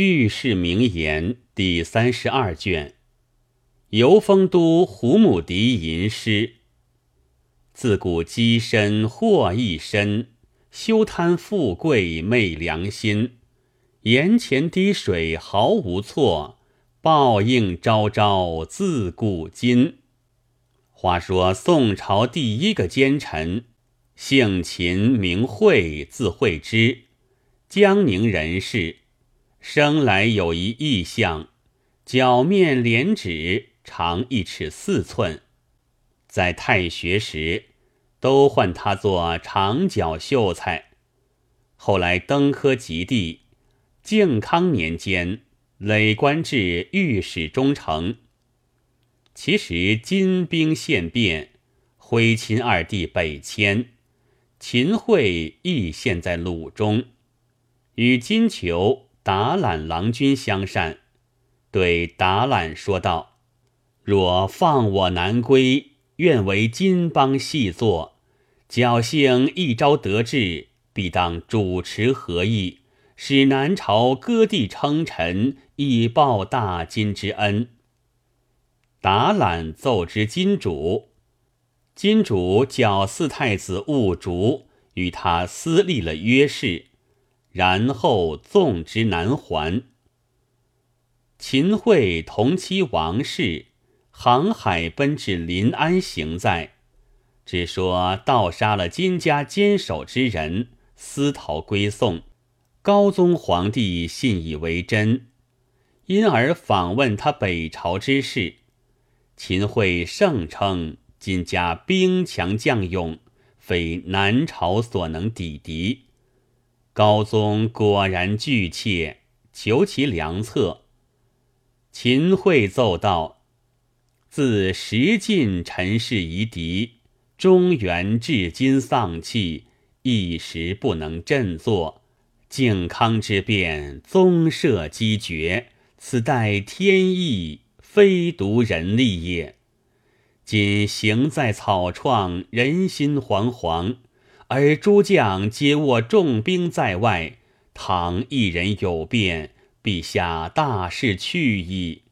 御史名言第三十二卷，游丰都胡母狄吟诗。自古积身祸一身，休贪富贵昧良心。眼前滴水毫无错，报应昭昭自古今。话说宋朝第一个奸臣，姓秦名惠，字惠之，江宁人士。生来有一异象，脚面连指长一尺四寸，在太学时都唤他做长脚秀才。后来登科及第，靖康年间累官至御史中丞。其时金兵现变，徽钦二帝北迁，秦桧亦现在鲁中，与金裘。达懒郎君相善，对达览说道：“若放我南归，愿为金邦细作。侥幸一朝得志，必当主持和议，使南朝割地称臣，以报大金之恩。”达览奏之金主，金主叫四太子兀竹与他私立了约誓。然后纵之南还。秦桧同妻王氏航海奔至临安行在，只说盗杀了金家坚守之人，私逃归宋。高宗皇帝信以为真，因而访问他北朝之事。秦桧盛称金家兵强将勇，非南朝所能抵敌。高宗果然惧怯，求其良策。秦桧奏道：“自时晋陈氏夷狄，中原至今丧气，一时不能振作。靖康之变，宗社积绝，此待天意，非独人力也。今行在草创，人心惶惶。”而诸将皆握重兵在外，倘一人有变，陛下大事去矣。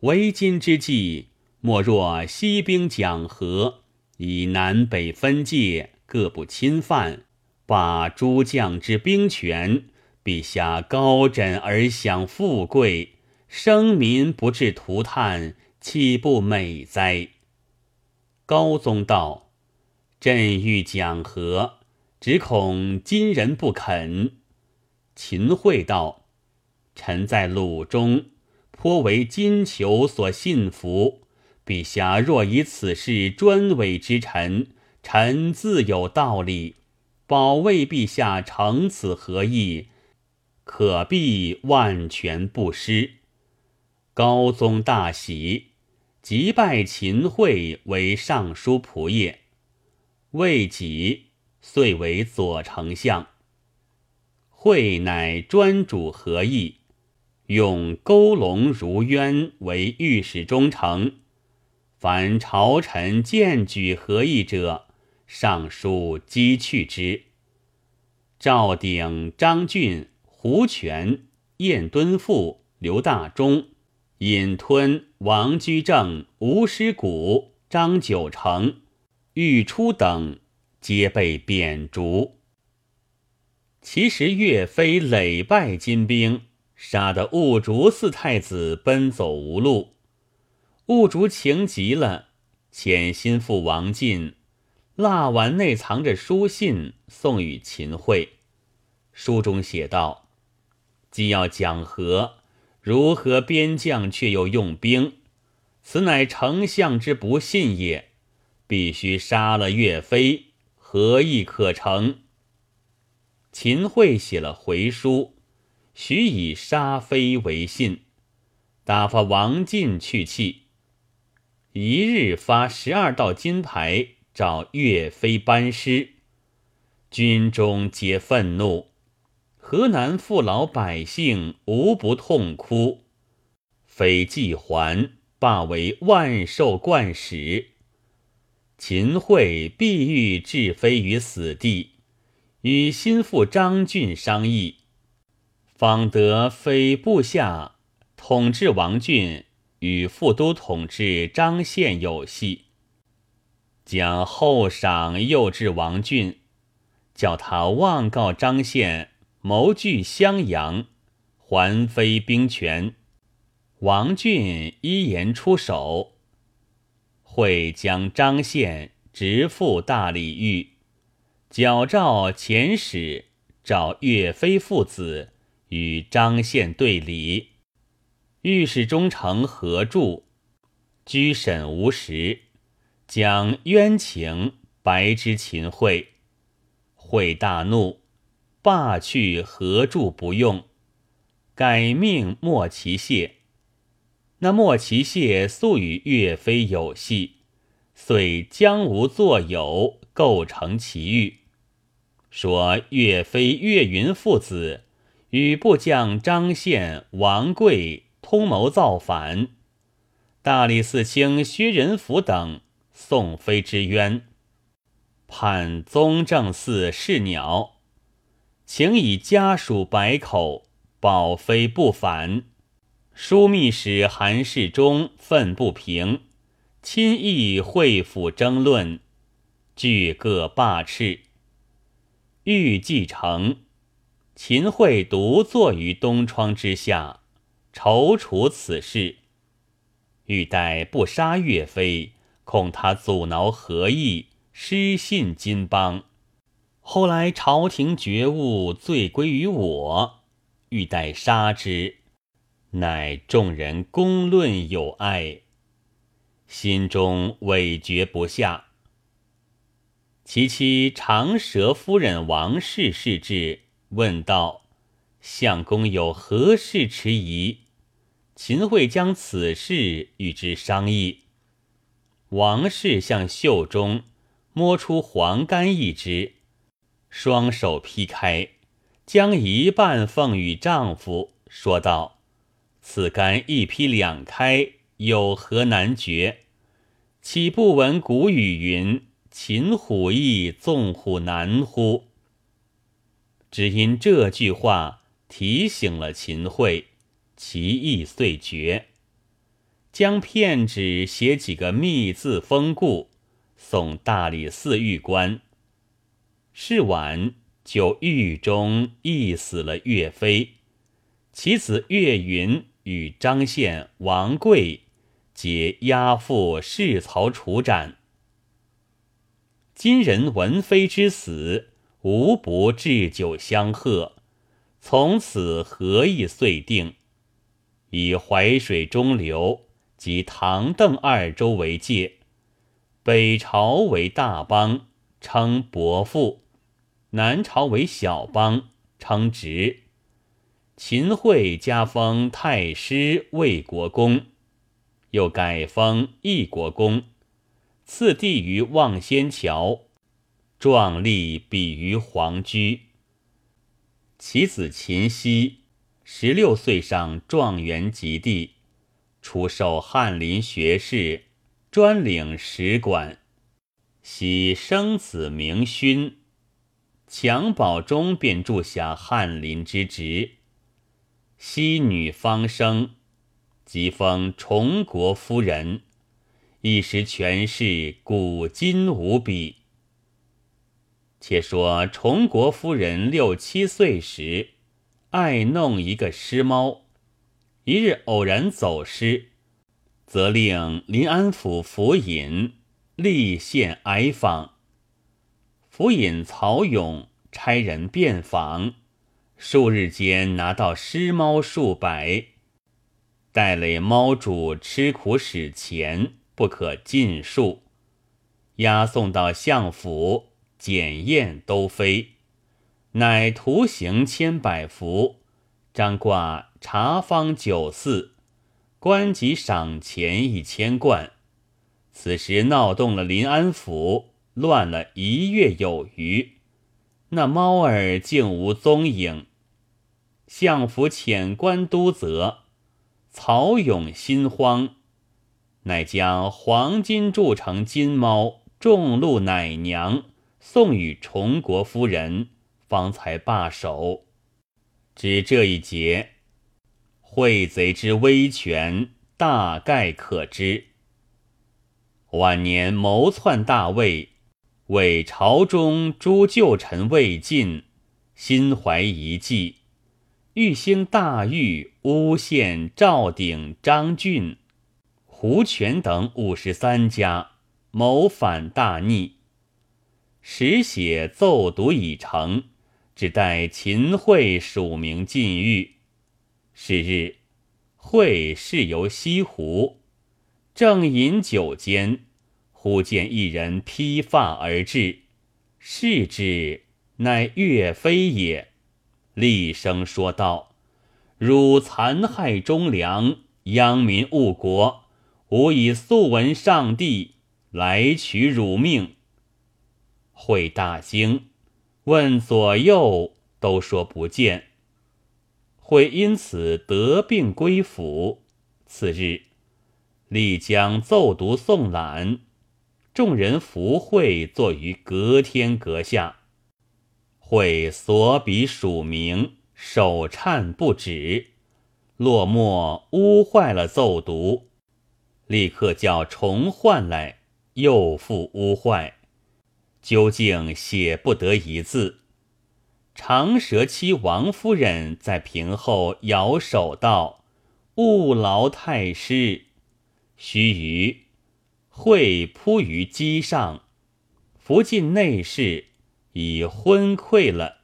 为今之计，莫若西兵讲和，以南北分界，各不侵犯，把诸将之兵权。陛下高枕而享富贵，生民不至涂炭，岂不美哉？高宗道。朕欲讲和，只恐金人不肯。秦桧道：“臣在鲁中，颇为金求所信服。陛下若以此事专委之臣，臣自有道理，保卫陛下成此合议，可必万全不失。”高宗大喜，即拜秦桧为尚书仆射。未几，遂为左丞相。会乃专主和议，用勾龙如渊为御史中丞。凡朝臣荐举和议者，上书击去之。赵鼎、张俊、胡权、晏敦富、刘大中、尹吞、王居正、吴师古、张九成。欲出等皆被贬逐。其实岳飞累败金兵，杀得兀竹四太子奔走无路。兀竹情急了，遣心腹王进，蜡丸内藏着书信，送与秦桧。书中写道：“既要讲和，如何边将却又用兵？此乃丞相之不信也。”必须杀了岳飞，何意可成？秦桧写了回书，许以杀飞为信，打发王进去气。一日发十二道金牌找岳飞班师，军中皆愤怒，河南父老百姓无不痛哭。飞既还，罢为万寿冠史。秦桧必欲置飞于死地，与心腹张俊商议。方得非部下统治王俊与副都统治张宪有隙，将后赏诱至王俊，叫他妄告张宪谋据襄阳，还非兵权。王俊依言出手，会将张宪直赴大理狱，矫诏遣使召岳飞父子与张宪对礼。御史中丞何柱居审无实，将冤情白之秦桧，桧大怒，罢去何柱不用，改命莫其谢。那莫其谢素与岳飞有隙，遂将无作友，构成奇遇。说岳飞、岳云父子与部将张宪、王贵通谋造反，大理寺卿薛仁甫等宋飞之冤，判宗正寺弑鸟，请以家属百口保飞不反。枢密使韩世忠愤不平，亲议会府争论，俱各罢斥。欲继承，秦桧独坐于东窗之下，踌躇此事。欲待不杀岳飞，恐他阻挠和议，失信金邦。后来朝廷觉悟，罪归于我，欲待杀之。乃众人公论有爱，心中委决不下。其妻长舌夫人王氏视之，问道：“相公有何事迟疑？”秦桧将此事与之商议。王氏向袖中摸出黄干一支，双手劈开，将一半奉与丈夫，说道。此干一劈两开，有何难决？岂不闻古语云：“擒虎易，纵虎难乎？”只因这句话提醒了秦桧，其意遂决。将片纸写几个密字封固，送大理寺狱官。是晚，就狱中缢死了岳飞，其子岳云。与张宪、王贵皆押赴市曹处斩。今人闻妃之死，无不置酒相贺。从此和议遂定，以淮水中流及唐邓二州为界，北朝为大邦，称伯父；南朝为小邦，称侄。秦桧加封太师、魏国公，又改封义国公，赐地于望仙桥，壮丽比于皇居。其子秦熙十六岁上状元及第，出授翰林学士，专领史馆。喜生子名勋，襁褓中便住下翰林之职。西女方生，即封崇国夫人，一时权势古今无比。且说崇国夫人六七岁时，爱弄一个尸猫，一日偶然走失，责令临安府府尹立县哀访。府尹曹勇差人遍访。数日间拿到尸猫数百，待累猫主吃苦使钱不可尽数，押送到相府检验都非，乃徒刑千百幅，张挂茶坊酒肆，官级赏钱一千贯。此时闹动了临安府，乱了一月有余。那猫儿竟无踪影，相府遣官督责，曹勇心慌，乃将黄金铸成金猫重禄奶娘送与崇国夫人，方才罢手。只这一节，会贼之威权大概可知。晚年谋篡大位，为朝中诸旧臣未尽，心怀一计，欲兴大狱，诬陷赵鼎、张俊、胡权等五十三家，谋反大逆。时写奏读已成。只待秦桧署名进狱。是日，桧事游西湖，正饮酒间，忽见一人披发而至，视之，乃岳飞也。厉声说道：“汝残害忠良，殃民误国，吾以素闻上帝，来取汝命。”桧大惊。问左右，都说不见。会因此得病归府。次日，立将奏读送览，众人扶会坐于隔天阁下。会所笔署名，手颤不止，落墨污坏了奏读，立刻叫重换来，又复污坏。究竟写不得一字。长舌妻王夫人在屏后摇手道：“勿劳太师。”须臾，会扑于机上，伏进内室，已昏聩了，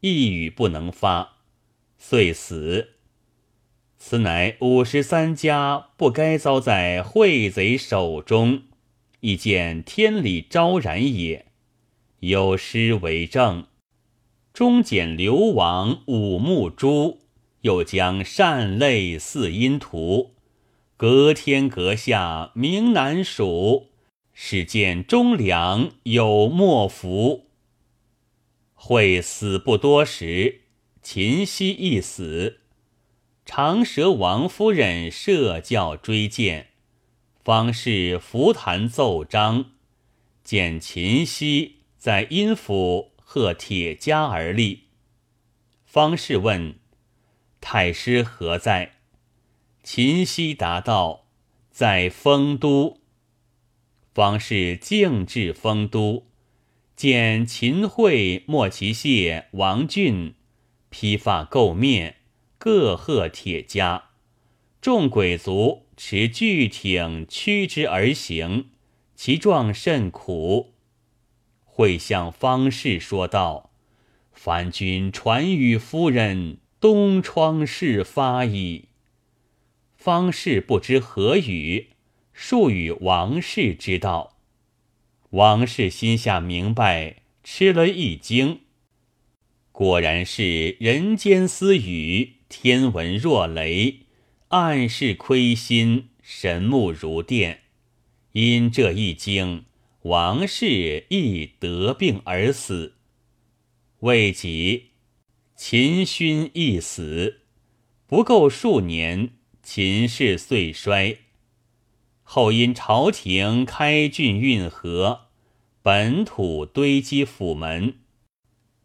一语不能发，遂死。此乃五十三家不该遭在会贼手中，亦见天理昭然也。有诗为证：中剪流亡五目珠，又将善泪似阴图。隔天阁下名难数，始见忠良有莫福。会死不多时，秦熙亦死。长舌王夫人设教追荐，方士伏坛奏章，见秦熙。在阴府贺铁枷而立，方士问：“太师何在？”秦熙答道：“在丰都。”方士径至丰都，见秦桧、莫其谢、王俊披发垢面，各贺铁枷，众鬼卒持巨挺驱之而行，其状甚苦。会向方士说道：“凡君传与夫人，东窗事发矣。”方士不知何语，数与王氏知道。王氏心下明白，吃了一惊。果然是人间私语，天文若雷，暗室亏心，神目如电。因这一惊。王氏亦得病而死，未几，秦勋亦死，不够数年，秦氏遂衰。后因朝廷开郡运河，本土堆积府门，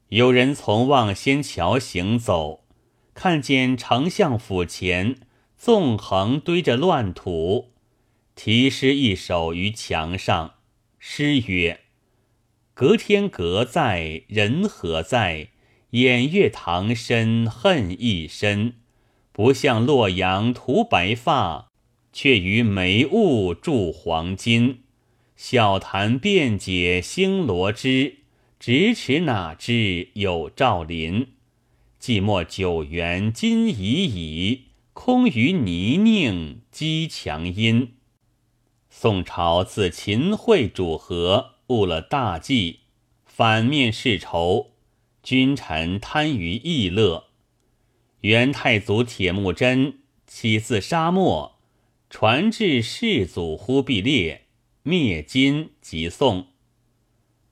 有人从望仙桥行走，看见丞相府前纵横堆着乱土，题诗一首于墙上。诗曰：“隔天阁在，人何在？偃月堂深恨一深。不向洛阳涂白发，却于眉雾铸黄金。小谈辩解星罗织，咫尺哪知有赵林？寂寞九原今已矣，空余泥泞积墙阴。”宋朝自秦桧主和，误了大计，反面世仇，君臣贪于逸乐。元太祖铁木真起自沙漠，传至世祖忽必烈，灭金即宋。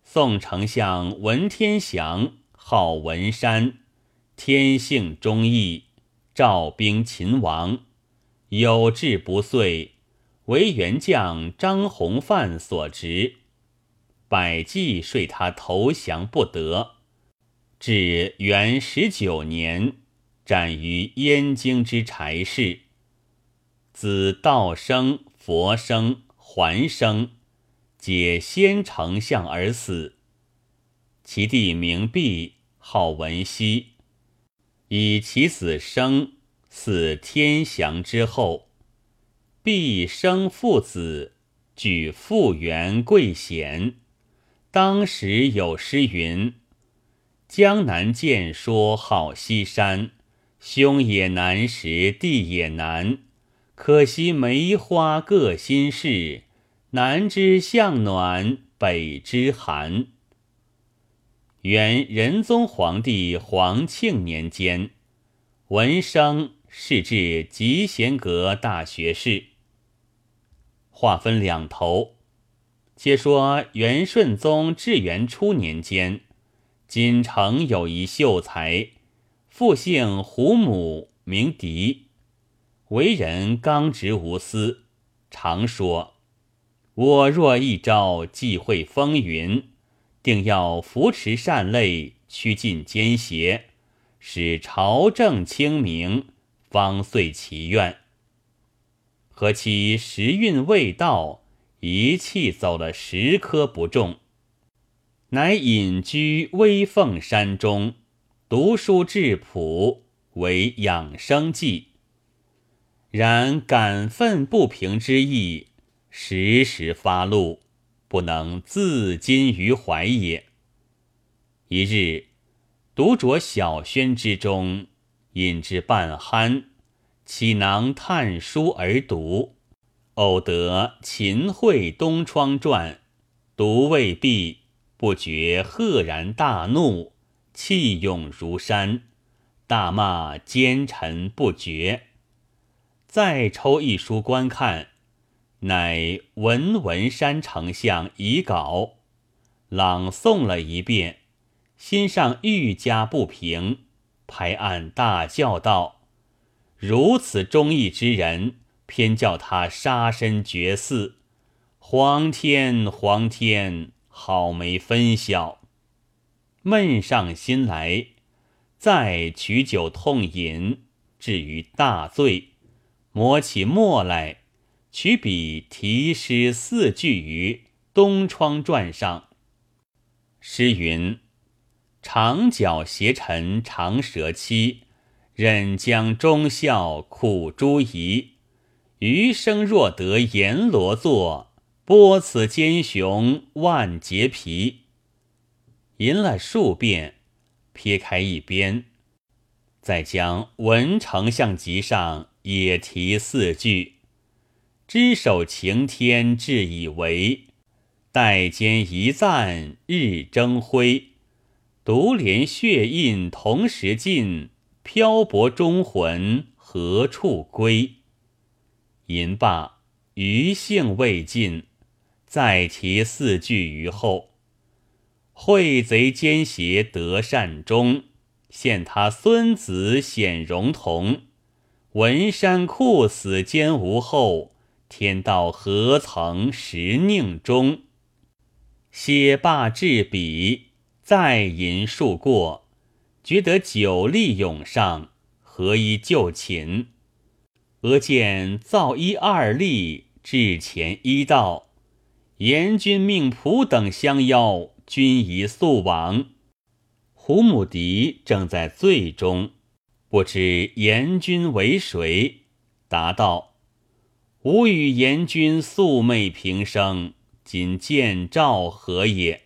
宋丞相文天祥号文山，天性忠义，召兵秦王，有志不遂。为元将张弘范所执，百计说他投降不得。至元十九年，斩于燕京之柴室。子道生、佛生、桓生，皆先丞相而死。其弟名弼，号文熙，以其子生嗣天祥之后。弼生父子，举复原贵贤。当时有诗云：“江南见说好西山，兄也难时弟也难。可惜梅花各心事，南知向暖，北知寒。”元仁宗皇帝皇庆年间，文生仕至集贤阁大学士。话分两头，且说元顺宗至元初年间，锦城有一秀才，父姓胡母，名狄，为人刚直无私，常说：“我若一朝际会风云。”定要扶持善类，驱尽奸邪，使朝政清明，方遂其愿。何其时运未到，一气走了十颗不中，乃隐居威凤山中，读书质朴，为养生计。然感愤不平之意，时时发露。不能自禁于怀也。一日，独酌小轩之中，饮至半酣，起囊探书而读，偶得《秦桧东窗传》，读未毕，不觉赫然大怒，气涌如山，大骂奸臣不绝。再抽一书观看。乃文文山丞相遗稿，朗诵了一遍，心上愈加不平，拍案大叫道：“如此忠义之人，偏叫他杀身绝嗣！皇天皇天，好没分晓！”闷上心来，再取酒痛饮，至于大醉，磨起墨来。取笔题诗四句于《东窗传》上。诗云：“长角斜陈长舌妻，忍将忠孝苦朱夷。余生若得阎罗座，剥此奸雄万劫皮。”吟了数遍，撇开一边，再将文丞相集上也题四句。只手擎天志以为，待间一赞日争辉。独怜血印同时尽，漂泊忠魂何处归？吟罢，余兴未尽，再提四句于后。会贼奸邪得善终，现他孙子显荣同。文山酷死奸无后。天道何曾识宁中？写罢至笔，再吟数过，觉得酒力涌上，何以就寝？俄见造一二吏至前一道，严君命仆等相邀，君宜速往。胡母狄正在醉中，不知严君为谁，答道。吾与严君素昧平生，今见赵何也？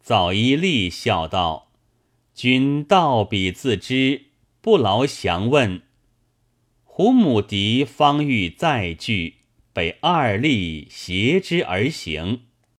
早一立笑道：“君道比自知，不劳详问。”胡母狄方欲再聚，被二吏挟之而行。